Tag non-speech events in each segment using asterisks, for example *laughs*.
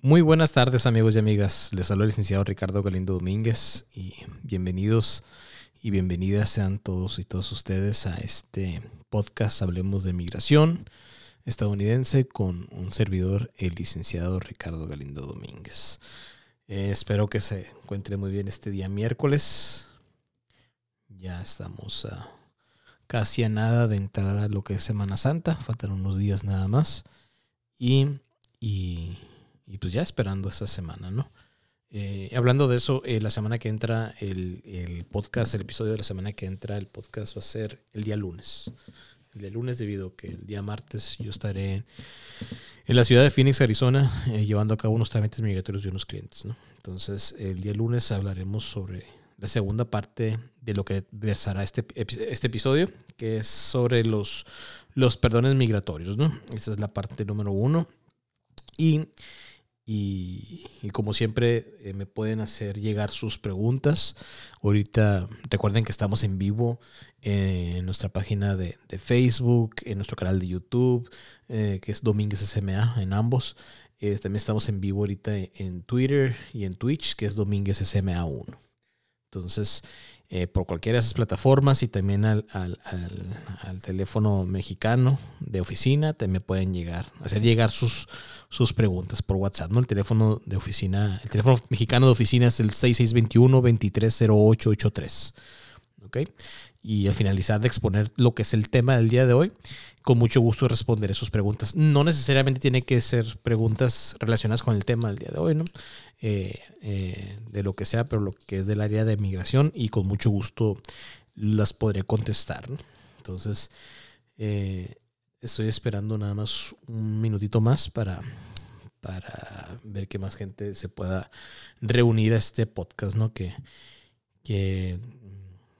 Muy buenas tardes amigos y amigas, les saluda el licenciado Ricardo Galindo Domínguez y bienvenidos y bienvenidas sean todos y todas ustedes a este podcast Hablemos de Migración estadounidense con un servidor, el licenciado Ricardo Galindo Domínguez. Eh, espero que se encuentre muy bien este día miércoles. Ya estamos a casi a nada de entrar a lo que es Semana Santa, faltan unos días nada más. Y, y, pues ya esperando esta semana, ¿no? Eh, hablando de eso, eh, la semana que entra, el, el, podcast, el episodio de la semana que entra, el podcast va a ser el día lunes. El día lunes, debido a que el día martes yo estaré en la ciudad de Phoenix, Arizona, eh, llevando a cabo unos trámites migratorios de unos clientes, ¿no? Entonces, el día lunes hablaremos sobre la segunda parte de lo que versará este, este episodio, que es sobre los, los perdones migratorios, ¿no? Esta es la parte número uno. Y, y, como siempre, eh, me pueden hacer llegar sus preguntas. Ahorita recuerden que estamos en vivo en nuestra página de, Facebook, en nuestro canal de YouTube, eh, que es Domínguez SMA, en ambos. Eh, también estamos en vivo ahorita en Twitter y en Twitch, que es Domínguez SMA 1. Entonces, eh, por cualquiera de esas plataformas y también al, teléfono mexicano de oficina, también pueden llegar, hacer llegar sus, sus preguntas por WhatsApp, ¿no? El teléfono de oficina, el teléfono mexicano de oficina es el 6621-230883. ¿Ok? Y al finalizar de exponer lo que es el tema del día de hoy, con mucho gusto responderé sus preguntas. No necesariamente tiene que ser preguntas relacionadas con el tema del día de hoy, ¿no? Eh, eh, de lo que sea, pero lo que es del área de migración y con mucho gusto las podré contestar. Entonces, eh, estoy esperando nada más un minutito más para, para ver que más gente se pueda reunir a este podcast, ¿no? Que, que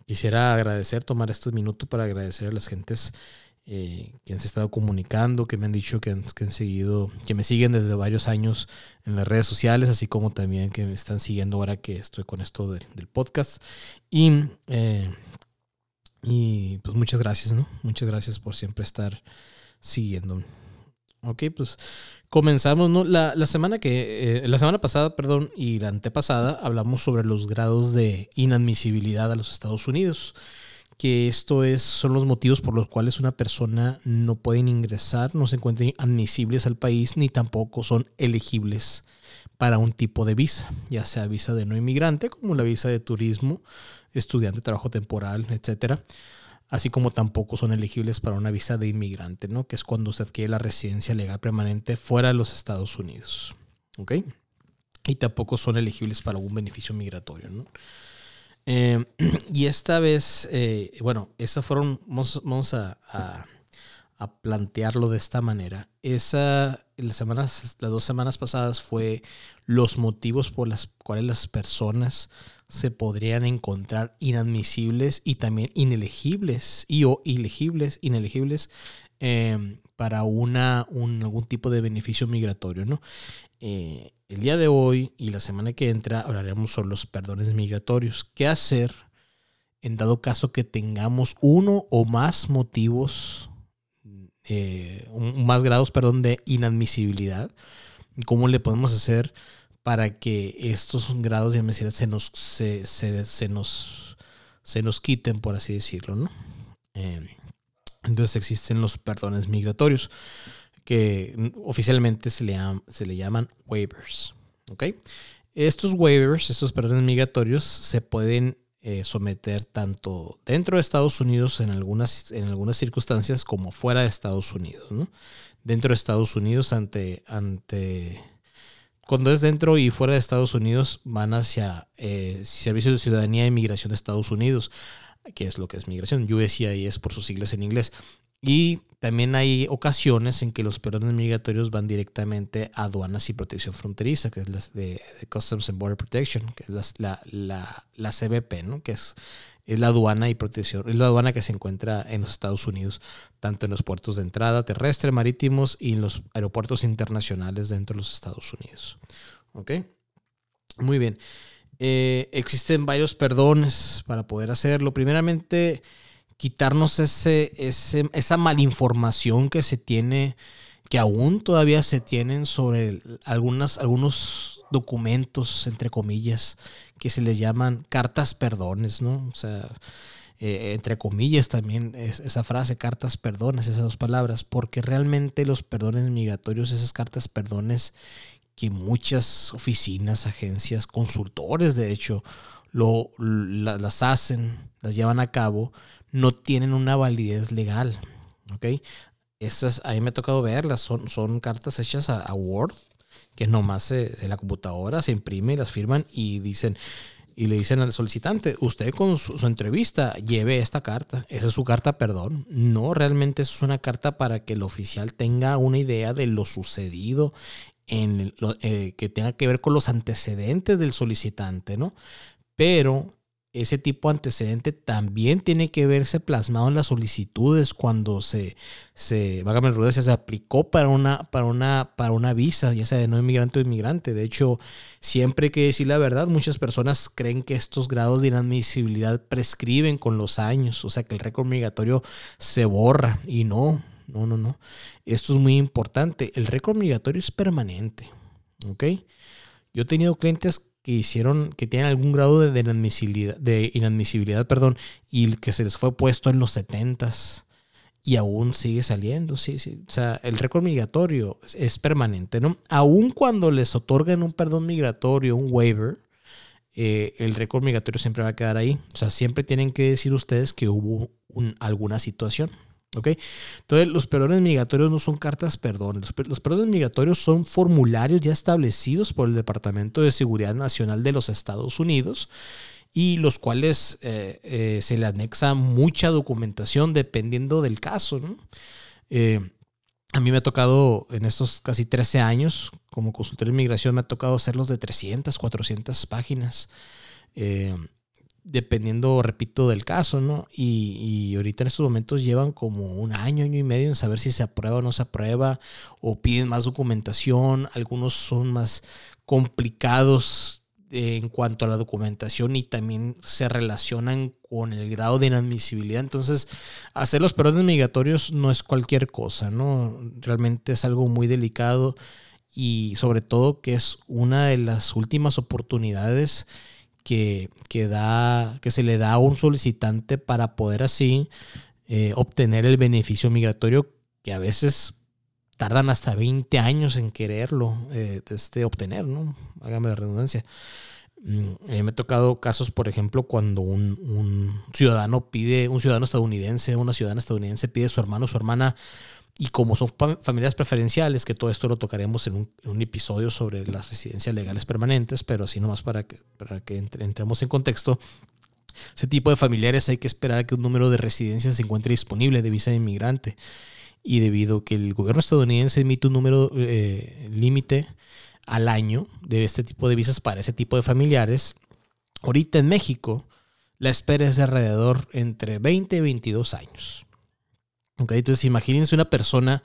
quisiera agradecer, tomar estos minutos para agradecer a las gentes eh, que han estado comunicando, que me han dicho que han, seguido, que me siguen desde varios años en las redes sociales, así como también que me están siguiendo ahora que estoy con esto del podcast. Y, eh, y pues muchas gracias, ¿no? Muchas gracias por siempre estar siguiendo. Ok, pues comenzamos, ¿no? La, semana que, eh, la semana pasada, perdón, y la antepasada hablamos sobre los grados de inadmisibilidad a los Estados Unidos que esto es, son los motivos por los cuales una persona no puede ingresar, no se encuentran admisibles al país, ni tampoco son elegibles para un tipo de visa, ya sea visa de no inmigrante, como la visa de turismo, estudiante, trabajo temporal, etcétera, así como tampoco son elegibles para una visa de inmigrante, ¿no? que es cuando se adquiere la residencia legal permanente fuera de los Estados Unidos. ¿Ok? Y tampoco son elegibles para algún beneficio migratorio. Eh, *clears throat* y esta vez, eh, bueno, esas fueron, vamos, a, plantearlo de esta manera. Esa, las, semanas, las dos semanas pasadas fue los motivos por los cuales las personas se podrían encontrar inadmisibles y también inelegibles y o ilegibles, eh, para una, un, algún tipo de beneficio migratorio, ¿no? Eh, el día de hoy y la semana que entra hablaremos sobre los perdones migratorios. ¿Qué hacer en dado caso que tengamos uno o más motivos, eh, más grados, perdón, de inadmisibilidad? ¿Cómo le podemos hacer para que estos grados de inadmisibilidad se nos, se, nos, se nos quiten, por así decirlo, ¿no? Eh, entonces existen los perdones migratorios que oficialmente se le, se le llaman waivers. Estos waivers, estos perdones migratorios, se pueden eh, someter tanto dentro de Estados Unidos en algunas, en algunas circunstancias como fuera de Estados Unidos. Dentro de Estados Unidos, ante, ante, cuando es dentro y fuera de Estados Unidos, van hacia eh, Servicios de Ciudadanía y Migración de Estados Unidos, que es lo que es migración. USCIS por sus siglas en inglés. Y también hay ocasiones en que los perdones migratorios van directamente a aduanas y protección fronteriza, que es la de, Customs and Border Protection, que es la, la, la, CBP, ¿no? que es, es la aduana y protección, es la aduana que se encuentra en los Estados Unidos, tanto en los puertos de entrada terrestre, marítimos y en los aeropuertos internacionales dentro de los Estados Unidos. ¿Ok? Muy bien. Eh, existen varios perdones para poder hacerlo. Primeramente, quitarnos ese, esa malinformación que se tiene que aún todavía se tienen sobre algunas, algunos documentos, entre comillas, que se les llaman cartas perdones, ¿no? O sea, eh, entre comillas también es, esa frase, cartas perdones, esas dos palabras, porque realmente los perdones migratorios, esas cartas perdones que muchas oficinas, agencias, consultores, de hecho, lo, las hacen, las llevan a cabo, no tienen una validez legal. ¿ok? Esas, a me ha tocado verlas, son, son cartas hechas a, Word, que nomás en la computadora se imprime, las firman y dicen, y le dicen al solicitante, usted con su, entrevista lleve esta carta, esa es su carta, perdón. No, realmente es una carta para que el oficial tenga una idea de lo sucedido en eh, que tenga que ver con los antecedentes del solicitante, ¿no? Pero ese tipo de antecedente también tiene que verse plasmado en las solicitudes cuando se, se, se aplicó para una, para, una, para una visa, ya sea de no inmigrante o inmigrante. De hecho, siempre que decir la verdad, muchas personas creen que estos grados de inadmisibilidad prescriben con los años, o sea que el récord migratorio se borra y no, no, no, no. Esto es muy importante. El récord migratorio es permanente, ¿ok? Yo he tenido clientes que hicieron, que tienen algún grado de inadmisibilidad, perdón, y que se les fue puesto en los 70 y aún sigue saliendo, sí, sí. O sea, el récord migratorio es, permanente, ¿no? Aún cuando les otorgan un perdón migratorio, un waiver, eh, el récord migratorio siempre va a quedar ahí. O sea, siempre tienen que decir ustedes que hubo alguna situación. ¿Ok? Entonces, los perdones migratorios no son cartas perdón. Los, perdones migratorios son formularios ya establecidos por el Departamento de Seguridad Nacional de los Estados Unidos y los cuales eh, eh, se le anexa mucha documentación dependiendo del caso. Eh, a mí me ha tocado en estos casi 13 años como consultor de inmigración, me ha tocado hacerlos de 300, 400 páginas dependiendo, repito, del caso, ¿no? Y, ahorita en estos momentos llevan como un año, año y medio en saber si se aprueba o no se aprueba, o piden más documentación, algunos son más complicados en cuanto a la documentación y también se relacionan con el grado de inadmisibilidad. Entonces, hacer los perdones migratorios no es cualquier cosa, ¿no? Realmente es algo muy delicado y sobre todo que es una de las últimas oportunidades que, da, que se le da a un solicitante para poder así eh, obtener el beneficio migratorio que a veces tardan hasta 20 años en quererlo eh, este, obtener, ¿no? Hágame la redundancia. Mm, eh, me ha tocado casos, por ejemplo, cuando un, un, ciudadano pide, un ciudadano estadounidense, una ciudadana estadounidense pide a su hermano o su hermana y como son familias preferenciales, que todo esto lo tocaremos en un, episodio sobre las residencias legales permanentes, pero así nomás para que, para que entremos en contexto, ese tipo de familiares hay que esperar a que un número de residencias se encuentre disponible de visa de inmigrante. Y debido a que el gobierno estadounidense emite un número eh, límite al año de este tipo de visas para ese tipo de familiares, ahorita en México la espera es de alrededor entre 20 y 22 años. Entonces imagínense una persona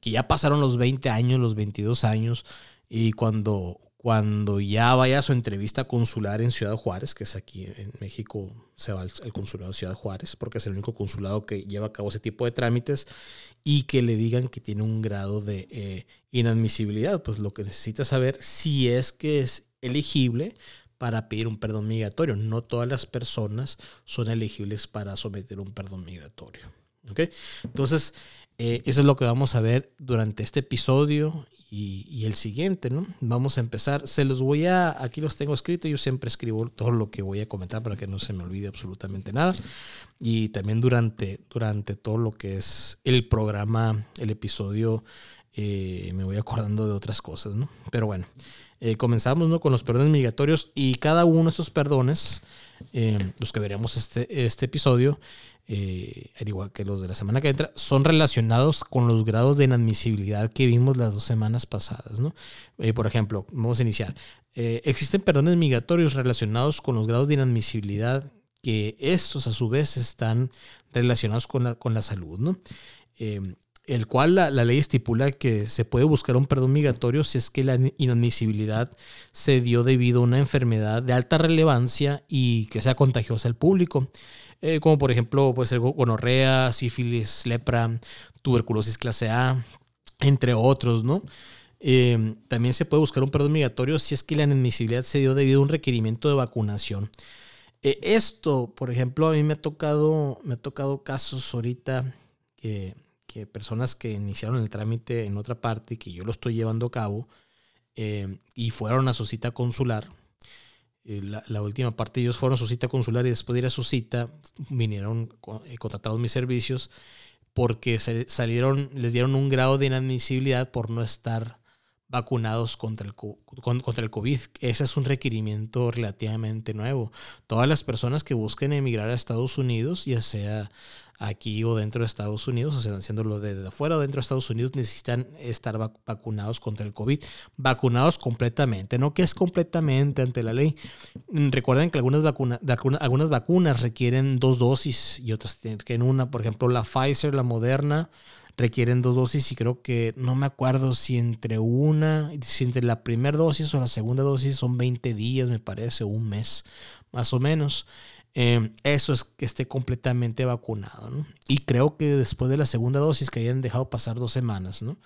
que ya pasaron los 20 años, los 22 años, y cuando, cuando ya vaya a su entrevista consular en Ciudad Juárez, que es aquí en México, se va al, consulado de Ciudad Juárez, porque es el único consulado que lleva a cabo ese tipo de trámites, y que le digan que tiene un grado de eh, inadmisibilidad, pues lo que necesita saber si es que es elegible para pedir un perdón migratorio. No todas las personas son elegibles para someter un perdón migratorio. Entonces, eh, eso es lo que vamos a ver durante este episodio y, el siguiente, ¿no? Vamos a empezar. Se los voy a, aquí los tengo escritos, yo siempre escribo todo lo que voy a comentar para que no se me olvide absolutamente nada. Y también durante, durante todo lo que es el programa, el episodio, eh, me voy acordando de otras cosas, ¿no? Pero bueno, eh, comenzamos ¿no? con los perdones migratorios y cada uno de estos perdones, los que veremos este, este episodio, eh, al igual que los de la semana que entra, son relacionados con los grados de inadmisibilidad que vimos las dos semanas pasadas. ¿no? Eh, por ejemplo, vamos a iniciar. Eh, existen perdones migratorios relacionados con los grados de inadmisibilidad que estos a su vez están relacionados con la, con la salud. ¿no? El cual la, la, ley estipula que se puede buscar un perdón migratorio si es que la inadmisibilidad se dio debido a una enfermedad de alta relevancia y que sea contagiosa al público. Eh, como por ejemplo puede ser gonorrea, sífilis, lepra, tuberculosis clase A, entre otros, ¿no? Eh, también se puede buscar un perdón migratorio si es que la inadmisibilidad se dio debido a un requerimiento de vacunación. Eh, esto, por ejemplo, a mí me ha tocado, me ha tocado casos ahorita que, que personas que iniciaron el trámite en otra parte, que yo lo estoy llevando a cabo, eh, y fueron a su cita consular. La, la, última parte ellos fueron a su cita consular y después de ir a su cita vinieron contratados mis servicios porque salieron, les dieron un grado de inadmisibilidad por no estar vacunados contra el, contra el COVID. Ese es un requerimiento relativamente nuevo. Todas las personas que busquen emigrar a Estados Unidos, ya sea aquí o dentro de Estados Unidos, o sea, haciéndolo desde afuera o dentro de Estados Unidos, necesitan estar vacunados contra el COVID. Vacunados completamente, no que es completamente ante la ley. Mm, recuerden que algunas, vacuna, algunas vacunas requieren dos dosis y otras tienen una, por ejemplo, la Pfizer, la Moderna requieren dos dosis y creo que no me acuerdo si entre una, si entre la primera dosis o la segunda dosis son 20 días, me parece, un mes más o menos. Em, eso es que esté completamente vacunado. Y creo que después de la segunda dosis que hayan dejado pasar dos semanas, ¿no?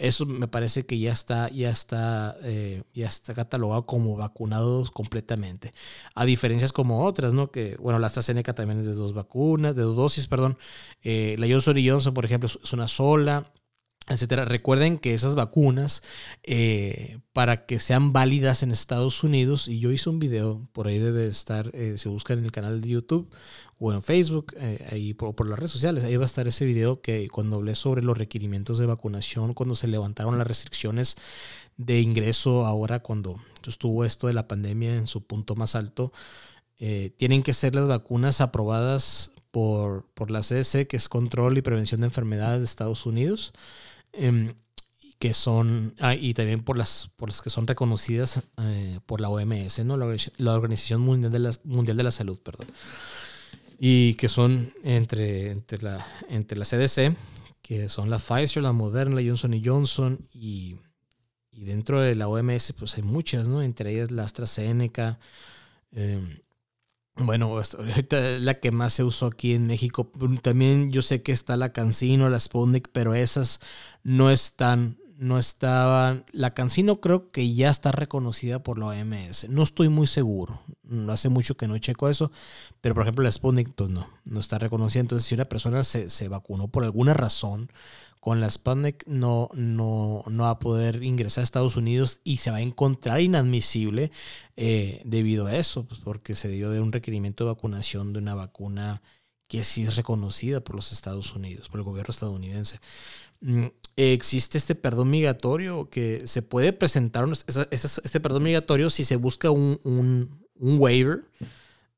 Eso me parece que ya está, ya está, eh, ya está catalogado como vacunados completamente. A diferencias como otras, ¿no? Que, bueno, la AstraZeneca también es de dos vacunas, de dos dosis, perdón. Eh, la Johnson Johnson, por ejemplo, es una sola etcétera. Recuerden que esas vacunas, eh, para que sean válidas en Estados Unidos, y yo hice un video, por ahí debe estar, eh, se busca en el canal de YouTube o en Facebook, eh, ahí por, por, las redes sociales, ahí va a estar ese video que cuando hablé sobre los requerimientos de vacunación, cuando se levantaron las restricciones de ingreso, ahora cuando estuvo esto de la pandemia en su punto más alto, tienen que ser las vacunas aprobadas por, por la CDC, que es Control y Prevención de Enfermedades de Estados Unidos. Em, que son, ah, y también por las, por las que son reconocidas eh, por la OMS, ¿no? La, Organización Mundial de la, Mundial de la Salud, perdón. Y que son entre, entre, la, entre la CDC, que son la Pfizer, la Moderna, la Johnson Johnson, y, y dentro de la OMS, pues hay muchas, ¿no? Entre ellas la AstraZeneca, eh, bueno, ahorita la que más se usó aquí en México. También yo sé que está la Cancino, la Sputnik, pero esas no están, no estaban. La Cancino creo que ya está reconocida por la OMS. No estoy muy seguro. Hace mucho que no checo eso. Pero por ejemplo la Sputnik, pues no, no está reconocida. Entonces, si una persona se, se vacunó por alguna razón, con la Sputnik no, no, no, va a poder ingresar a Estados Unidos y se va a encontrar inadmisible eh, debido a eso, pues porque se dio de un requerimiento de vacunación de una vacuna que sí es reconocida por los Estados Unidos, por el gobierno estadounidense. Mm, existe este perdón migratorio que se puede presentar, este perdón migratorio si se busca un, un, waiver,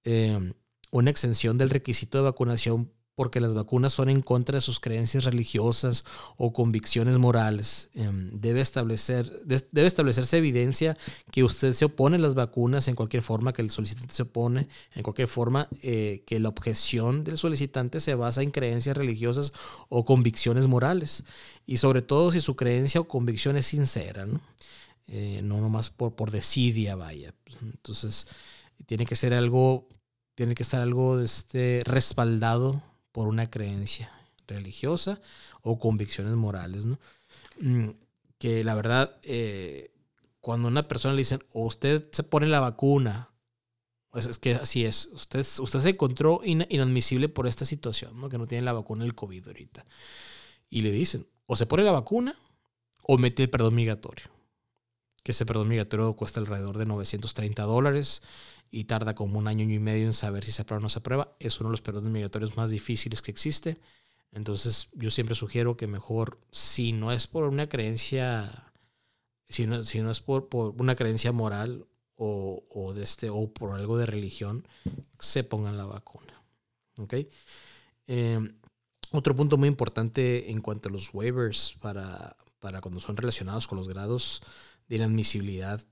eh, una exención del requisito de vacunación porque las vacunas son en contra de sus creencias religiosas o convicciones morales. Em, debe, establecer, debe establecerse evidencia que usted se opone a las vacunas en cualquier forma, que el solicitante se opone, en cualquier forma, eh, que la objeción del solicitante se basa en creencias religiosas o convicciones morales. Y sobre todo si su creencia o convicción es sincera, ¿no? Eh, no nomás por, por desidia, vaya. Entonces, tiene que ser algo, tiene que estar algo este, respaldado por una creencia religiosa o convicciones morales. Mm, que la verdad, eh, cuando una persona le dicen, o usted se pone la vacuna, pues es que así es, usted, usted se encontró inadmisible por esta situación, ¿no? Que no tiene la vacuna del COVID ahorita. Y le dicen, o se pone la vacuna o mete el perdón migratorio. Que ese perdón migratorio cuesta alrededor de 930 dólares y tarda como un año y medio en saber si se aprueba o no se aprueba. Es uno de los perdones migratorios más difíciles que existe. Entonces yo siempre sugiero que mejor, si no es por una creencia, si no, si no es por, por, una creencia moral o, o, de este, o por algo de religión, se pongan la vacuna. Eh, otro punto muy importante en cuanto a los waivers para, para cuando son relacionados con los grados de inadmisibilidad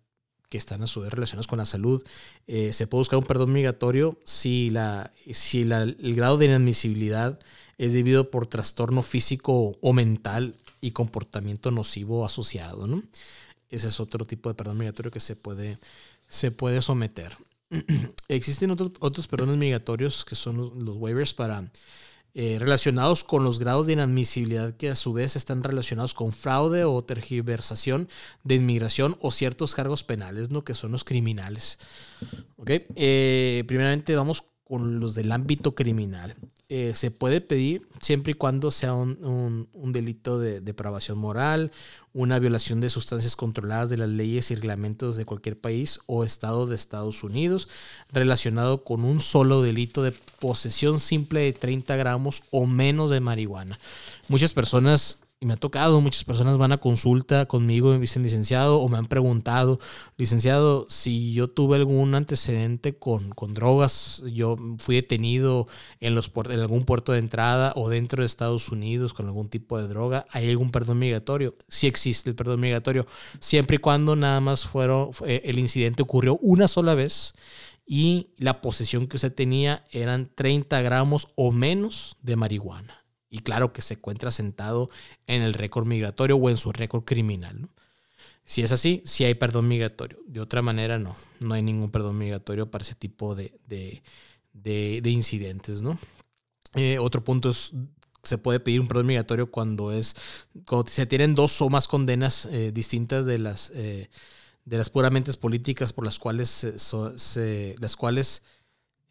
que están a su vez relacionados con la salud. Eh, se puede buscar un perdón migratorio si, la, si el grado de inadmisibilidad es debido por trastorno físico o mental y comportamiento nocivo asociado. ¿no? Ese es otro tipo de perdón migratorio que se puede, se puede someter. *clears throat* Existen otros, otros perdones migratorios que son los, waivers para eh, relacionados con los grados de inadmisibilidad que a su vez están relacionados con fraude o tergiversación de inmigración o ciertos cargos penales, ¿no? Que son los criminales. ¿Ok? Eh, primeramente vamos con los del ámbito criminal. Eh, se puede pedir siempre y cuando sea un, delito de depravación moral, una violación de sustancias controladas de las leyes y reglamentos de cualquier país o estado de Estados Unidos, relacionado con un solo delito de posesión simple de 30 gramos o menos de marihuana. Muchas personas y me ha tocado, muchas personas van a consulta conmigo, me dicen licenciado, o me han preguntado, licenciado, si yo tuve algún antecedente con, con drogas, yo fui detenido en, los, en algún puerto de entrada o dentro de Estados Unidos con algún tipo de droga, ¿hay algún perdón migratorio? Sí existe el perdón migratorio, siempre y cuando nada más fueron, el incidente ocurrió una sola vez y la posesión que usted tenía eran 30 gramos o menos de marihuana. Y claro que se encuentra sentado en el récord migratorio o en su récord criminal. Si es así, sí hay perdón migratorio. De otra manera, no. No hay ningún perdón migratorio para ese tipo de, incidentes. ¿no? Eh, otro punto es, se puede pedir un perdón migratorio cuando, es, cuando se tienen dos o más condenas eh, distintas de las, eh, de las puramente políticas por las cuales, se, las cuales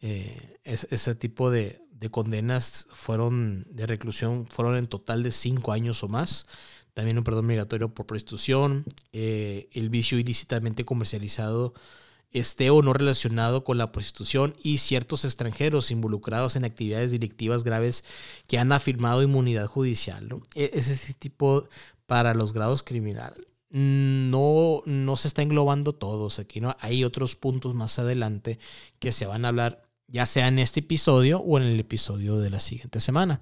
ese tipo de, de condenas fueron de reclusión fueron en total de cinco años o más. También un perdón migratorio por prostitución, eh, el vicio ilícitamente comercializado esté o no relacionado con la prostitución y ciertos extranjeros involucrados en actividades delictivas graves que han afirmado inmunidad judicial. E, es ese tipo para los grados criminales. No, no se está englobando todos aquí, ¿no? Hay otros puntos más adelante que se van a hablar ya sea en este episodio o en el episodio de la siguiente semana.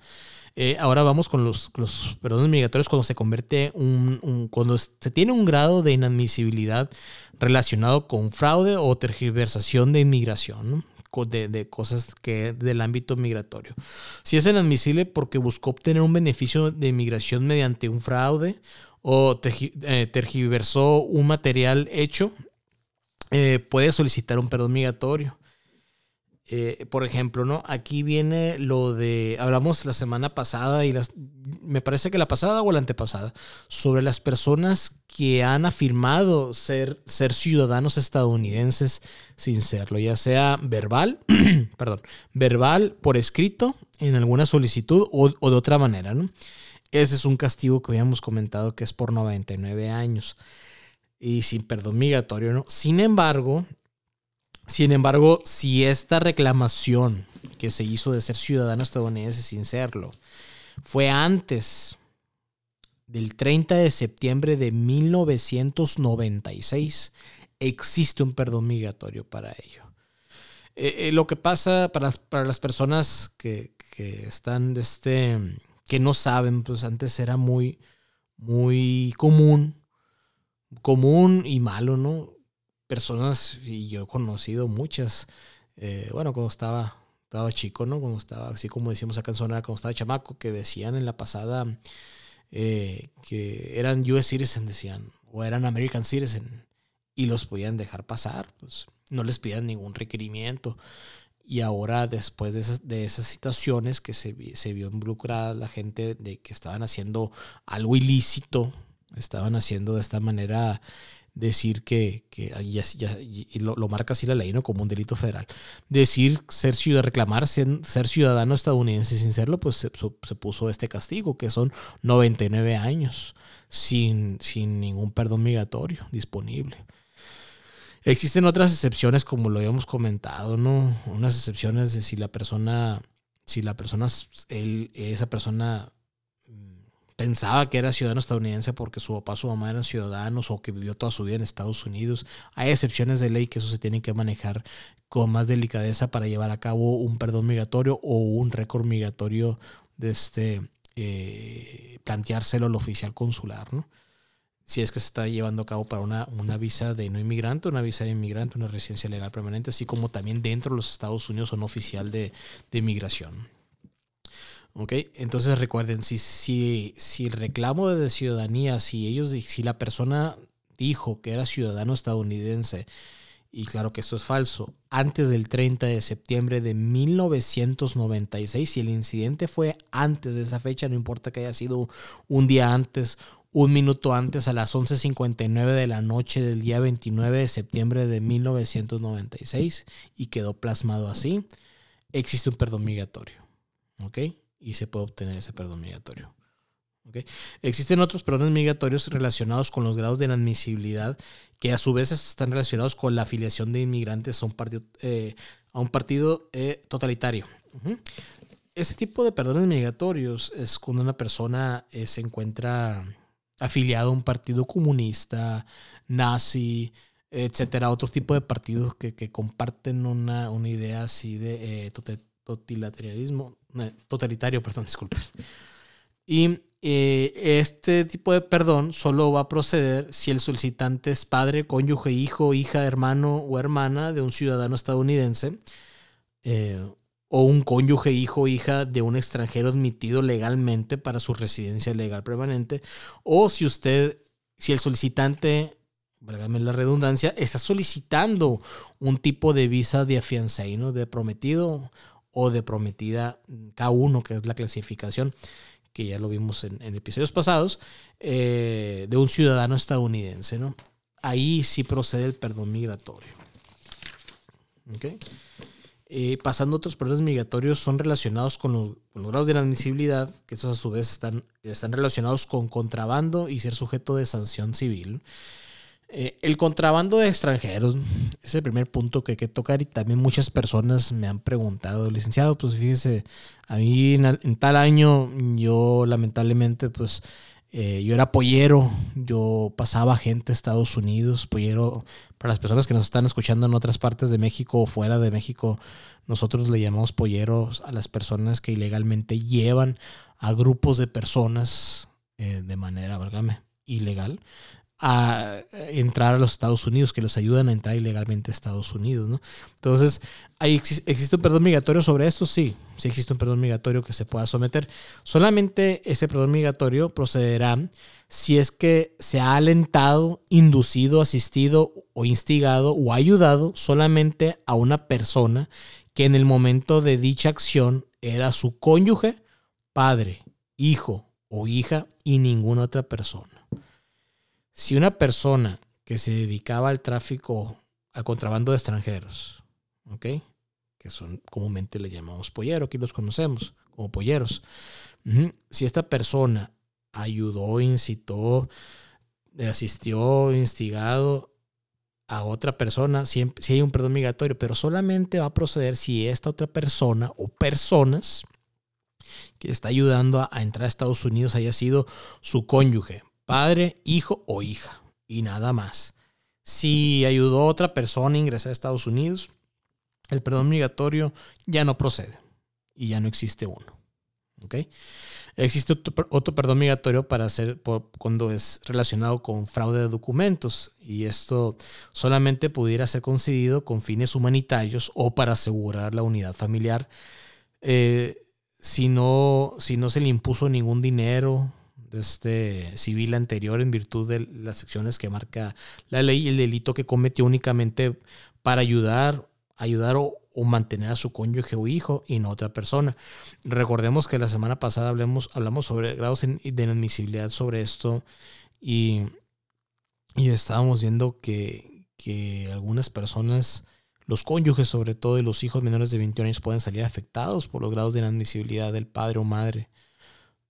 Eh, ahora vamos con los, perdones migratorios cuando se convierte un, cuando se tiene un grado de inadmisibilidad relacionado con fraude o tergiversación de inmigración, de, de, cosas que del ámbito migratorio. Si es inadmisible porque buscó obtener un beneficio de inmigración mediante un fraude o eh, tergiversó un material hecho, eh, puede solicitar un perdón migratorio. Eh, por ejemplo, ¿no? Aquí viene lo de, hablamos la semana pasada y las, me parece que la pasada o la antepasada, sobre las personas que han afirmado ser, ser ciudadanos estadounidenses sin serlo, ya sea verbal, *clears throat* perdón, verbal, por escrito, en alguna solicitud o, o de otra manera, ¿no? Ese es un castigo que habíamos comentado que es por 99 años y sin perdón migratorio, ¿no? Sin embargo, sin embargo, si esta reclamación que se hizo de ser ciudadano estadounidense sin serlo fue antes del 30 de septiembre de 1996, existe un perdón migratorio para ello. Eh, eh, lo que pasa para, las personas que, están de este, que no saben, pues antes era muy, muy común, común y malo, ¿no? Personas, y yo he conocido muchas, eh, bueno, cuando estaba, estaba chico, ¿no? Cuando estaba, así como decimos acá en Sonora, cuando estaba chamaco, que decían en la pasada eh, que eran US citizen, decían, o eran American citizen, y los podían dejar pasar, pues no les pidían ningún requerimiento. Y ahora, después de esas, de esas situaciones que se, se vio involucrada la gente de que estaban haciendo algo ilícito, estaban haciendo de esta manera decir que, que lo, marca así la ley, ¿no? Como un delito federal. Decir ser ciudadano, reclamar ser, ciudadano estadounidense sin serlo, pues se, puso este castigo, que son 99 años sin, sin ningún perdón migratorio disponible. Existen otras excepciones, como lo habíamos comentado, ¿no? Unas excepciones de si la persona, si la persona, él, esa persona pensaba que era ciudadano estadounidense porque su papá, su mamá eran ciudadanos o que vivió toda su vida en Estados Unidos. Hay excepciones de ley que eso se tiene que manejar con más delicadeza para llevar a cabo un perdón migratorio o un récord migratorio de este, eh, planteárselo al oficial consular, ¿no? Si es que se está llevando a cabo para una, una visa de no inmigrante, una visa de inmigrante, una residencia legal permanente, así como también dentro de los Estados Unidos o no oficial de, de inmigración. ¿Ok? Entonces recuerden, si, si, si el reclamo de ciudadanía, si ellos, si la persona dijo que era ciudadano estadounidense y claro que esto es falso, antes del 30 de septiembre de 1996, si el incidente fue antes de esa fecha, no importa que haya sido un día antes, un minuto antes, a las 11.59 de la noche del día 29 de septiembre de 1996, y quedó plasmado así, existe un perdón migratorio. ¿Ok? Y se puede obtener ese perdón migratorio. Existen otros perdones migratorios relacionados con los grados de inadmisibilidad que a su vez están relacionados con la afiliación de inmigrantes a un partido, eh, a un partido eh, totalitario. Ese tipo de perdones migratorios es cuando una persona eh, se encuentra afiliada a un partido comunista, nazi, etcétera, otro tipo de partidos que, comparten una, idea así de totalitarismo, totalitario, perdón, disculpe. Y eh, este tipo de perdón solo va a proceder si el solicitante es padre, cónyuge, hijo, hija, hermano o hermana de un ciudadano estadounidense eh, o un cónyuge, hijo, hija de un extranjero admitido legalmente para su residencia legal permanente o si usted, si el solicitante, válgame la redundancia, está solicitando un tipo de visa de afianzaíno, de prometido o de prometida K1, que es la clasificación que ya lo vimos en, episodios pasados, eh, de un ciudadano estadounidense, ¿no? Ahí sí procede el perdón migratorio. Eh, pasando a otros perdones migratorios son relacionados con los, grados de inadmisibilidad, que estos a su vez están, están relacionados con contrabando y ser sujeto de sanción civil. Eh, el contrabando de extranjeros es el primer punto que hay que tocar y también muchas personas me han preguntado, licenciado, pues fíjese, a mí en, tal año yo lamentablemente pues eh, yo era pollero, yo pasaba gente a Estados Unidos, pollero, para las personas que nos están escuchando en otras partes de México o fuera de México, nosotros le llamamos polleros a las personas que ilegalmente llevan a grupos de personas eh, de manera, válgame, ilegal a entrar a los Estados Unidos, que los ayudan a entrar ilegalmente a Estados Unidos. ¿no? Entonces, ¿hay, ¿existe un perdón migratorio sobre esto? Sí, sí existe un perdón migratorio que se pueda someter. Solamente ese perdón migratorio procederá si es que se ha alentado, inducido, asistido o instigado o ayudado solamente a una persona que en el momento de dicha acción era su cónyuge, padre, hijo o hija y ninguna otra persona. Si una persona que se dedicaba al tráfico, al contrabando de extranjeros, ¿ok? Que son comúnmente le llamamos pollero, aquí los conocemos como polleros. Si esta persona ayudó, incitó, asistió, instigado a otra persona, si hay un perdón migratorio, pero solamente va a proceder si esta otra persona o personas que está ayudando a, a entrar a Estados Unidos haya sido su cónyuge, padre, hijo o hija, y nada más. Si ayudó a otra persona a ingresar a Estados Unidos, el perdón migratorio ya no procede y ya no existe uno. Existe otro, perdón migratorio para hacer cuando es relacionado con fraude de documentos y esto solamente pudiera ser concedido con fines humanitarios o para asegurar la unidad familiar. Eh, si, no, si no se le impuso ningún dinero, este civil anterior en virtud de las secciones que marca la ley y el delito que cometió únicamente para ayudar, ayudar o, mantener a su cónyuge o hijo y no a otra persona. Recordemos que la semana pasada hablamos, hablamos sobre grados de inadmisibilidad sobre esto y, y estábamos viendo que, que algunas personas los cónyuges, sobre todo, y los hijos menores de 21 años pueden salir afectados por los grados de inadmisibilidad del padre o madre.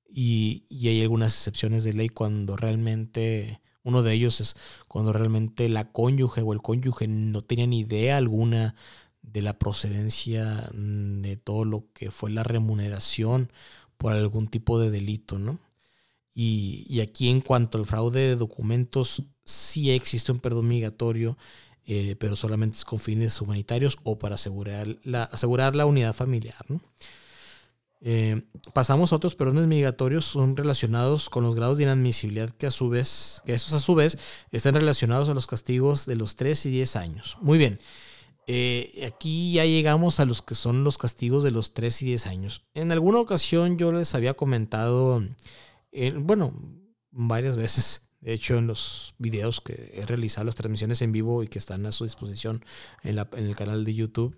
Y, hay algunas excepciones de ley cuando realmente, uno de ellos es cuando realmente la cónyuge o el cónyuge no tenía ni idea alguna de la procedencia mm, de todo lo que fue la remuneración por algún tipo de delito, ¿no? Y, aquí en cuanto al fraude de documentos, sí existe un perdón migratorio, eh, pero solamente es con fines humanitarios o para asegurar la, asegurar la unidad familiar, ¿no? Eh, pasamos a otros perdones migratorios, son relacionados con los grados de inadmisibilidad que a su vez, que esos a su vez están relacionados a los castigos de los 3 y 10 años. Muy bien. Eh, aquí ya llegamos a los que son los castigos de los 3 y 10 años. En alguna ocasión yo les había comentado, bueno, varias veces, De hecho, en los videos que he realizado, las transmisiones en vivo y que están a su disposición en el canal de YouTube,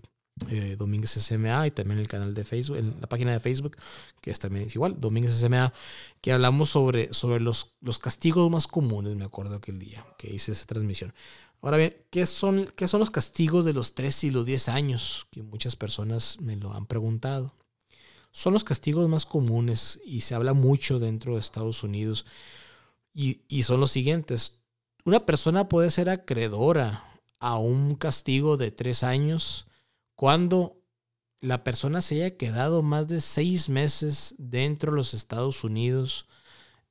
eh, Domínguez SMA, y también el canal de Facebook, en la página de Facebook, que es también igual, Domínguez SMA, que hablamos sobre, sobre los, los castigos más comunes, me acuerdo aquel día que hice esa transmisión. Ahora bien, ¿qué son, ¿qué son los castigos de los 3 y los 10 años? Que muchas personas me lo han preguntado. Son los castigos más comunes y se habla mucho dentro de Estados Unidos y, son los siguientes. Una persona puede ser acreedora a un castigo de tres años cuando la persona se haya quedado más de seis meses dentro de los Estados Unidos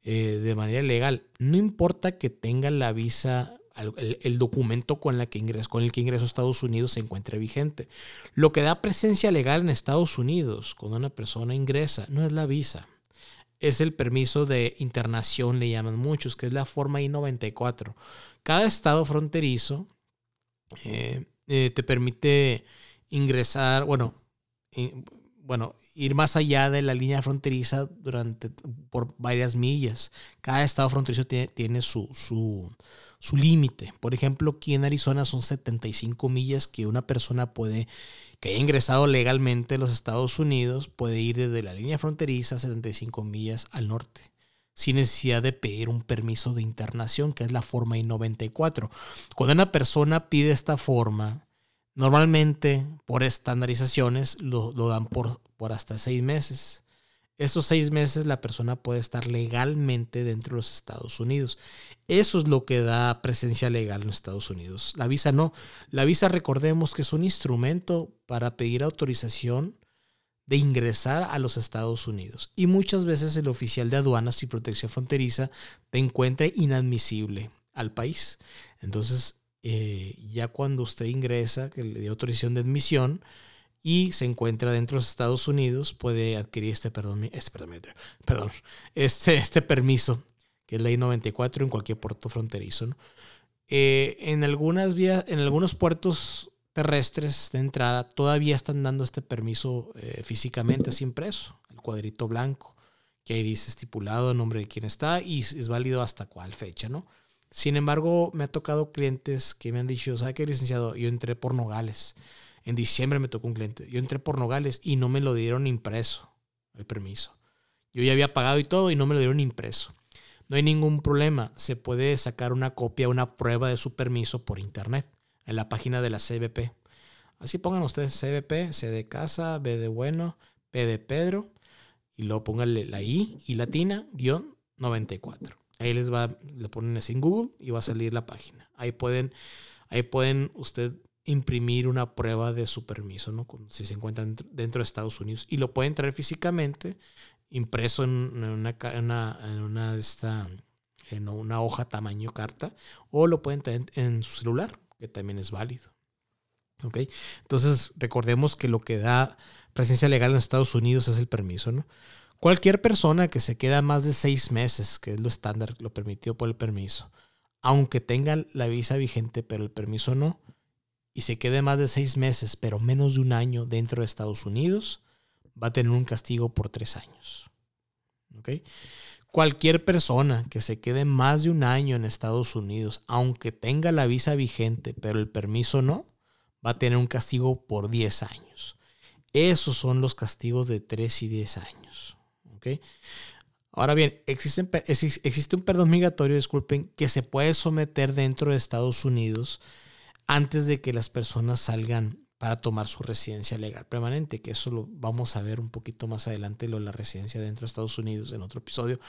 eh, de manera legal. No importa que tenga la visa, el, documento con, el que ingresó a Estados Unidos se encuentre vigente. Lo que da presencia legal en Estados Unidos cuando una persona ingresa no es la visa es el permiso de internación, le llaman muchos, que es la forma I-94. Cada estado fronterizo eh, eh, te permite ingresar, bueno, bueno, ir más allá de la línea fronteriza durante por varias millas. Cada estado fronterizo tiene, tiene su, su, su límite. Por ejemplo, aquí en Arizona son 75 millas que una persona puede que haya ingresado legalmente a los Estados Unidos puede ir desde la línea fronteriza 75 millas al norte, sin necesidad de pedir un permiso de internación, que es la forma I-94. Cuando una persona pide esta forma, normalmente por estandarizaciones lo, dan por, por hasta seis meses. Esos seis meses la persona puede estar legalmente dentro de los Estados Unidos. Eso es lo que da presencia legal en los Estados Unidos. La visa no. La visa recordemos que es un instrumento para pedir autorización de ingresar a los Estados Unidos. Y muchas veces el oficial de aduanas y protección fronteriza te encuentra inadmisible al país. Entonces, eh, ya cuando usted ingresa, que le dio autorización de admisión, y se encuentra dentro de los Estados Unidos, puede adquirir este, perdón, este, perdón, perdón, este, este permiso, que es ley 94 en cualquier puerto fronterizo. Eh, en, algunas vías, en algunos puertos terrestres de entrada todavía están dando este permiso eh, físicamente así impreso, el cuadrito blanco, que ahí dice estipulado el nombre de quién está y es válido hasta cuál fecha, ¿no? Sin embargo, me ha tocado clientes que me han dicho, ¿sabe qué, licenciado? Yo entré por Nogales. En diciembre me tocó un cliente. Yo entré por Nogales y no me lo dieron impreso, el permiso. Yo ya había pagado y todo y no me lo dieron impreso. No hay ningún problema. Se puede sacar una copia, una prueba de su permiso por internet en la página de la CBP. Así pongan ustedes CBP, C de casa, B de bueno, P de Pedro y luego pónganle la I y latina, guion 94. Ahí les va, le ponen así en Google y va a salir la página. Ahí pueden, ahí pueden usted imprimir una prueba de su permiso, ¿no? Si se encuentran dentro de Estados Unidos. Y lo pueden traer físicamente, impreso en una, en esta, en una hoja tamaño carta, o lo pueden traer en su celular, que también es válido. ¿Ok? Entonces, recordemos que lo que da presencia legal en Estados Unidos es el permiso, ¿no? Cualquier persona que se queda más de seis meses, que es lo estándar, lo permitido por el permiso, aunque tenga la visa vigente, pero el permiso no, y se quede más de seis meses, pero menos de un año dentro de Estados Unidos, va a tener un castigo por tres años. Cualquier persona que se quede más de un año en Estados Unidos, aunque tenga la visa vigente, pero el permiso no, va a tener un castigo por 10 años. Esos son los castigos de 3 y 10 años. Ahora bien, existe, existe un perdón migratorio, disculpen, que se puede someter dentro de Estados Unidos antes de que las personas salgan para tomar su residencia legal permanente, que eso lo vamos a ver un poquito más adelante, lo de la residencia dentro de Estados Unidos en otro episodio.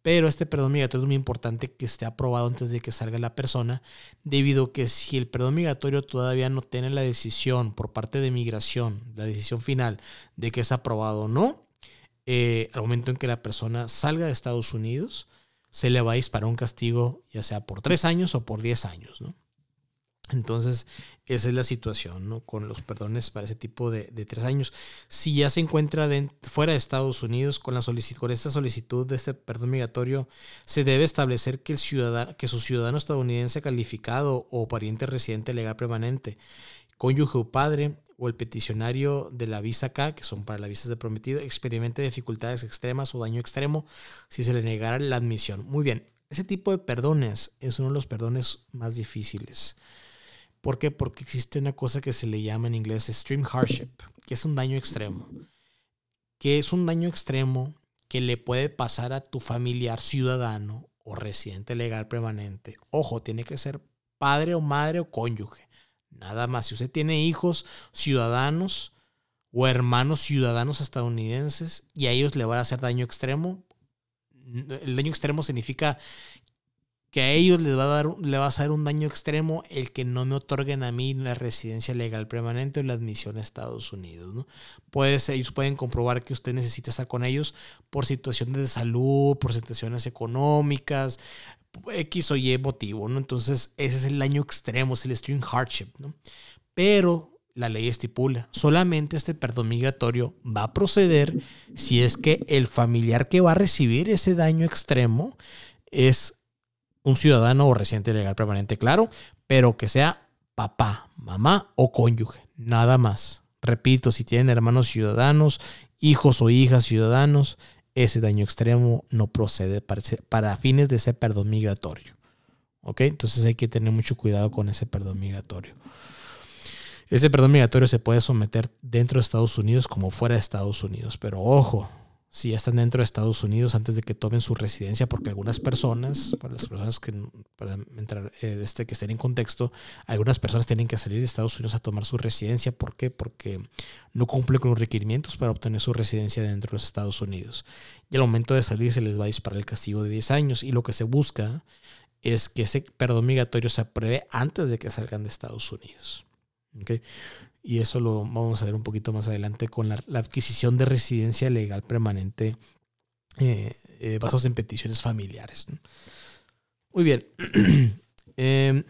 Pero este perdón migratorio es muy importante que esté aprobado antes de que salga la persona, debido a que si el perdón migratorio todavía no tiene la decisión por parte de migración, la decisión final de que es aprobado o no, eh, al momento en que la persona salga de Estados Unidos, se le va a disparar un castigo, ya sea por tres años o por diez años, ¿no? Entonces, esa es la situación, ¿no? Con los perdones para ese tipo de, tres años. Si ya se encuentra fuera de Estados Unidos con, la con esta solicitud de este perdón migratorio, se debe establecer que, el ciudadano, que su ciudadano estadounidense calificado o pariente residente legal permanente, cónyuge o padre, o el peticionario de la visa K, que son para las visas de prometido, experimente dificultades extremas o daño extremo si se le negara la admisión. Muy bien, ese tipo de perdones es uno de los perdones más difíciles. ¿Por qué? Porque existe una cosa que se le llama en inglés extreme hardship, que es un daño extremo. Que es un daño extremo que le puede pasar a tu familiar ciudadano o residente legal permanente. Ojo, tiene que ser padre o madre o cónyuge. Nada más. Si usted tiene hijos ciudadanos o hermanos ciudadanos estadounidenses y a ellos le va a hacer daño extremo, el daño extremo significa que a ellos les va a dar va a hacer un daño extremo el que no me otorguen a mí la residencia legal permanente o la admisión a Estados Unidos. ¿no? ellos pueden comprobar que usted necesita estar con ellos por situaciones de salud, por situaciones económicas, X o Y motivo. ¿no? Entonces, ese es el daño extremo, es el extreme hardship. ¿no? Pero la ley estipula, solamente este perdón migratorio va a proceder si es que el familiar que va a recibir ese daño extremo es un ciudadano o residente legal permanente, claro, pero que sea papá, mamá o cónyuge, nada más. Repito, si tienen hermanos ciudadanos, hijos o hijas ciudadanos, ese daño extremo no procede para, fines de ese perdón migratorio. ¿Ok? Entonces hay que tener mucho cuidado con ese perdón migratorio. Ese perdón migratorio se puede someter dentro de Estados Unidos como fuera de Estados Unidos, pero ojo, si ya están dentro de Estados Unidos antes de que tomen su residencia, porque algunas personas, para las personas que, para entrar, eh, este, que estén en contexto, algunas personas tienen que salir de Estados Unidos a tomar su residencia. ¿Por qué? Porque no cumplen con los requerimientos para obtener su residencia dentro de Estados Unidos. Y al momento de salir se les va a disparar el castigo de 10 años. Y lo que se busca es que ese perdón migratorio se apruebe antes de que salgan de Estados Unidos. ¿Okay? Y eso lo vamos a ver un poquito más adelante con la, adquisición de residencia legal permanente eh, eh, basados en peticiones familiares. Muy bien. *clears throat* Em,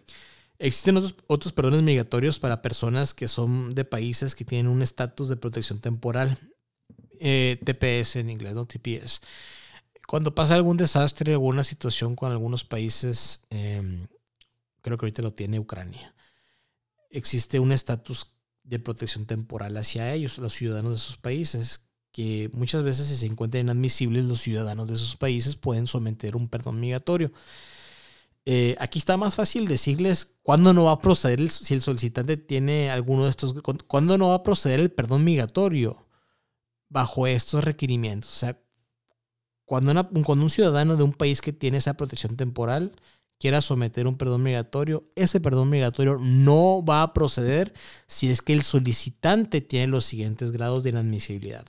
existen otros, otros perdones migratorios para personas que son de países que tienen un estatus de protección temporal. Eh, TPS en inglés, no TPS. Cuando pasa algún desastre, alguna situación con algunos países, em, creo que ahorita lo tiene Ucrania, existe un estatus de protección temporal hacia ellos, los ciudadanos de esos países, que muchas veces si se encuentran inadmisibles, los ciudadanos de esos países pueden someter un perdón migratorio. Eh, aquí está más fácil decirles cuándo no va a proceder si el solicitante tiene alguno de estos, cuándo no va a proceder el perdón migratorio bajo estos requerimientos. O sea, cuando, cuando un ciudadano de un país que tiene esa protección temporal quiera someter un perdón migratorio, ese perdón migratorio no va a proceder si es que el solicitante tiene los siguientes grados de inadmisibilidad.